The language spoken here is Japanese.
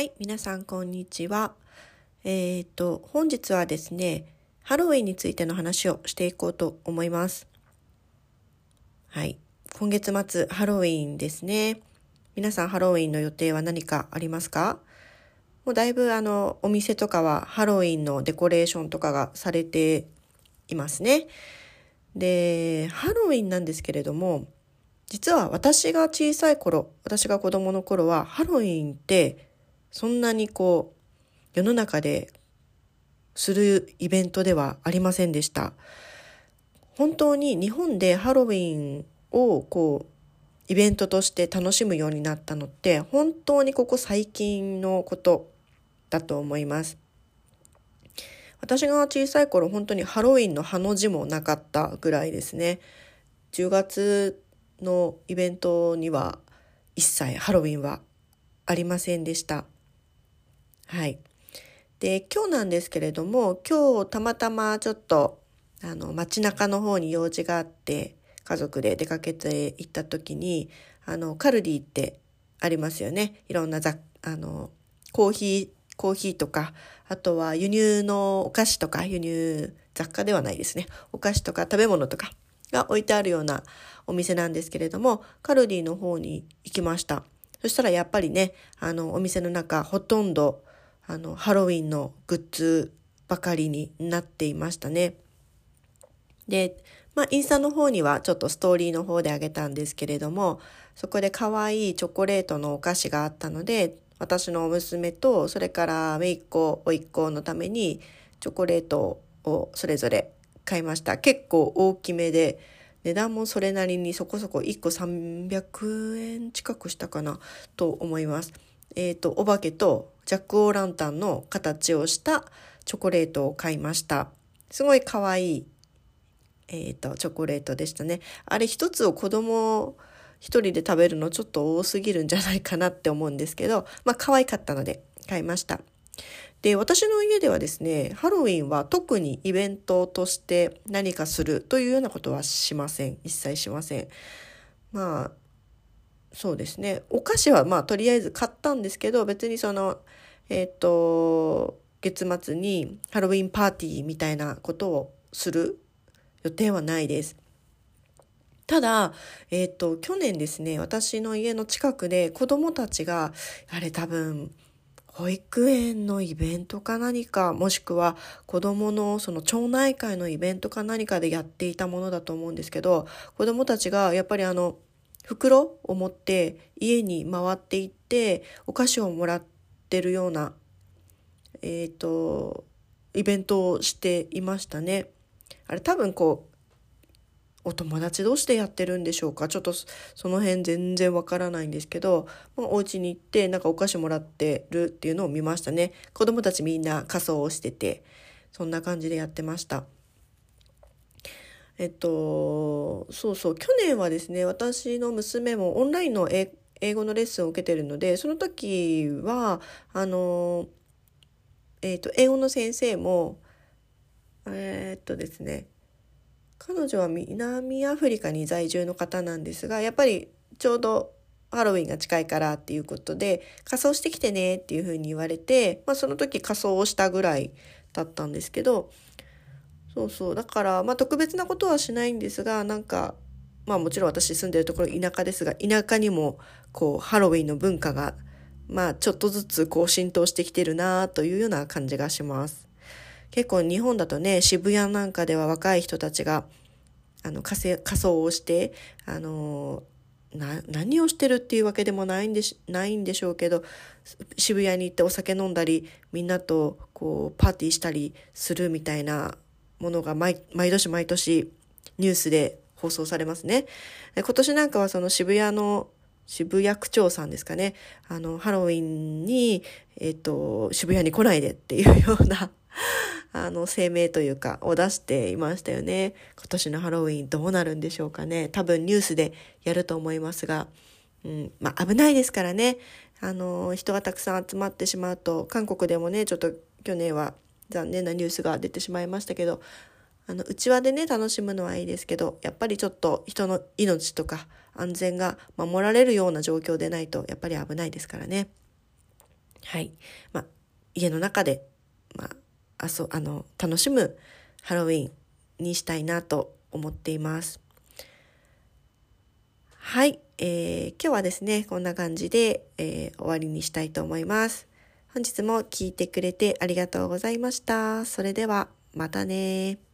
はい、皆さんこんにちは。えっ、ー、と、本日はですね、ハロウィンについての話をしていこうと思います。はい、今月末ハロウィンですね。皆さんハロウィンの予定は何かありますか？もうだいぶあの、お店とかはハロウィンのデコレーションとかがされていますね。で、ハロウィンなんですけれども、実は私が小さい頃、私が子供の頃はハロウィンってそんなにこう、世の中でするイベントではありませんでした。本当に日本でハロウィンをこう、イベントとして楽しむようになったのって、本当にここ最近のことだと思います。私が小さい頃本当にハロウィンのハの字もなかったぐらいですね。10月のイベントには一切ハロウィンはありませんでした。はい。で、今日なんですけれども、今日たまたまちょっと、あの、街中の方に用事があって、家族で出かけて行った時に、あの、カルディってありますよね。いろんな雑、あの、コーヒー、コーヒーとか、あとは輸入のお菓子とか、輸入雑貨ではないですね。お菓子とか食べ物とかが置いてあるようなお店なんですけれども、カルディの方に行きました。そしたらやっぱりね、あの、お店の中ほとんどあの、ハロウィンのグッズばかりになっていましたね。で、まあ、インスタの方にはちょっとストーリーの方であげたんですけれども、そこで可愛いチョコレートのお菓子があったので、私の娘と、それからめいっ子、おいっ子のために、チョコレートをそれぞれ買いました。結構大きめで、値段もそれなりにそこそこ1個300円近くしたかなと思います。えっ、ー、と、お化けとジャック・オー・ランタンの形をしたチョコレートを買いました。すごい可愛い、えっ、ー、と、チョコレートでしたね。あれ一つを子供一人で食べるのちょっと多すぎるんじゃないかなって思うんですけど、まあ可愛かったので買いました。で、私の家ではですね、ハロウィンは特にイベントとして何かするというようなことはしません。一切しません。まあ、そうですね。お菓子はまあとりあえず買ったんですけど、別にその、えっ、ー、と、月末にハロウィンパーティーみたいなことをする予定はないです。ただ、えっ、ー、と、去年ですね、私の家の近くで子供たちが、あれ多分、保育園のイベントか何か、もしくは子供のその町内会のイベントか何かでやっていたものだと思うんですけど、子供たちがやっぱりあの、袋を持って家に回っていってお菓子をもらってるような、えっ、ー、と、イベントをしていましたね。あれ多分こう、お友達同士でやってるんでしょうか？ちょっとその辺全然わからないんですけど、まあ、お家に行ってなんかお菓子もらってるっていうのを見ましたね。子供たちみんな仮装をしてて、そんな感じでやってました。えっと、そうそう、去年はですね、私の娘もオンラインの英語のレッスンを受けてるので、その時は、あの、えっと、英語の先生も、え、っとですね、彼女は南アフリカに在住の方なんですが、やっぱりちょうどハロウィンが近いからっていうことで、仮装してきてねっていうふうに言われて、まあその時仮装をしたぐらいだったんですけど、そうそう。だから、まあ特別なことはしないんですが、なんか、まあもちろん私住んでるところ田舎ですが、田舎にもこうハロウィンの文化が、まあちょっとずつこう浸透してきてるなというような感じがします。結構日本だとね、渋谷なんかでは若い人たちが、あの、仮装をして、あの、な、何をしてるっていうわけでもないんでし、ないんでしょうけど、渋谷に行ってお酒飲んだり、みんなとこうパーティーしたりするみたいなものが毎年毎年ニュースで放送されますね。今年なんかはその渋谷の渋谷区長さんですかね。あの、ハロウィンに、えっ、と、渋谷に来ないでっていうような あの、声明というか、を出していましたよね。今年のハロウィンどうなるんでしょうかね。多分ニュースでやると思いますが、うん、まあ危ないですからね。あの、人がたくさん集まってしまうと、韓国でもね、ちょっと去年は残念なニュースが出てしまいましたけど、あの、内輪でね、楽しむのはいいですけど、やっぱりちょっと人の命とか安全が守られるような状況でないと、やっぱり危ないですからね。はい。ま、家の中で、まあ、あそ、あの、楽しむハロウィンにしたいなと思っています。はい。えー、今日はですね、こんな感じで、えー、終わりにしたいと思います。本日も聞いてくれてありがとうございました。それでは、またね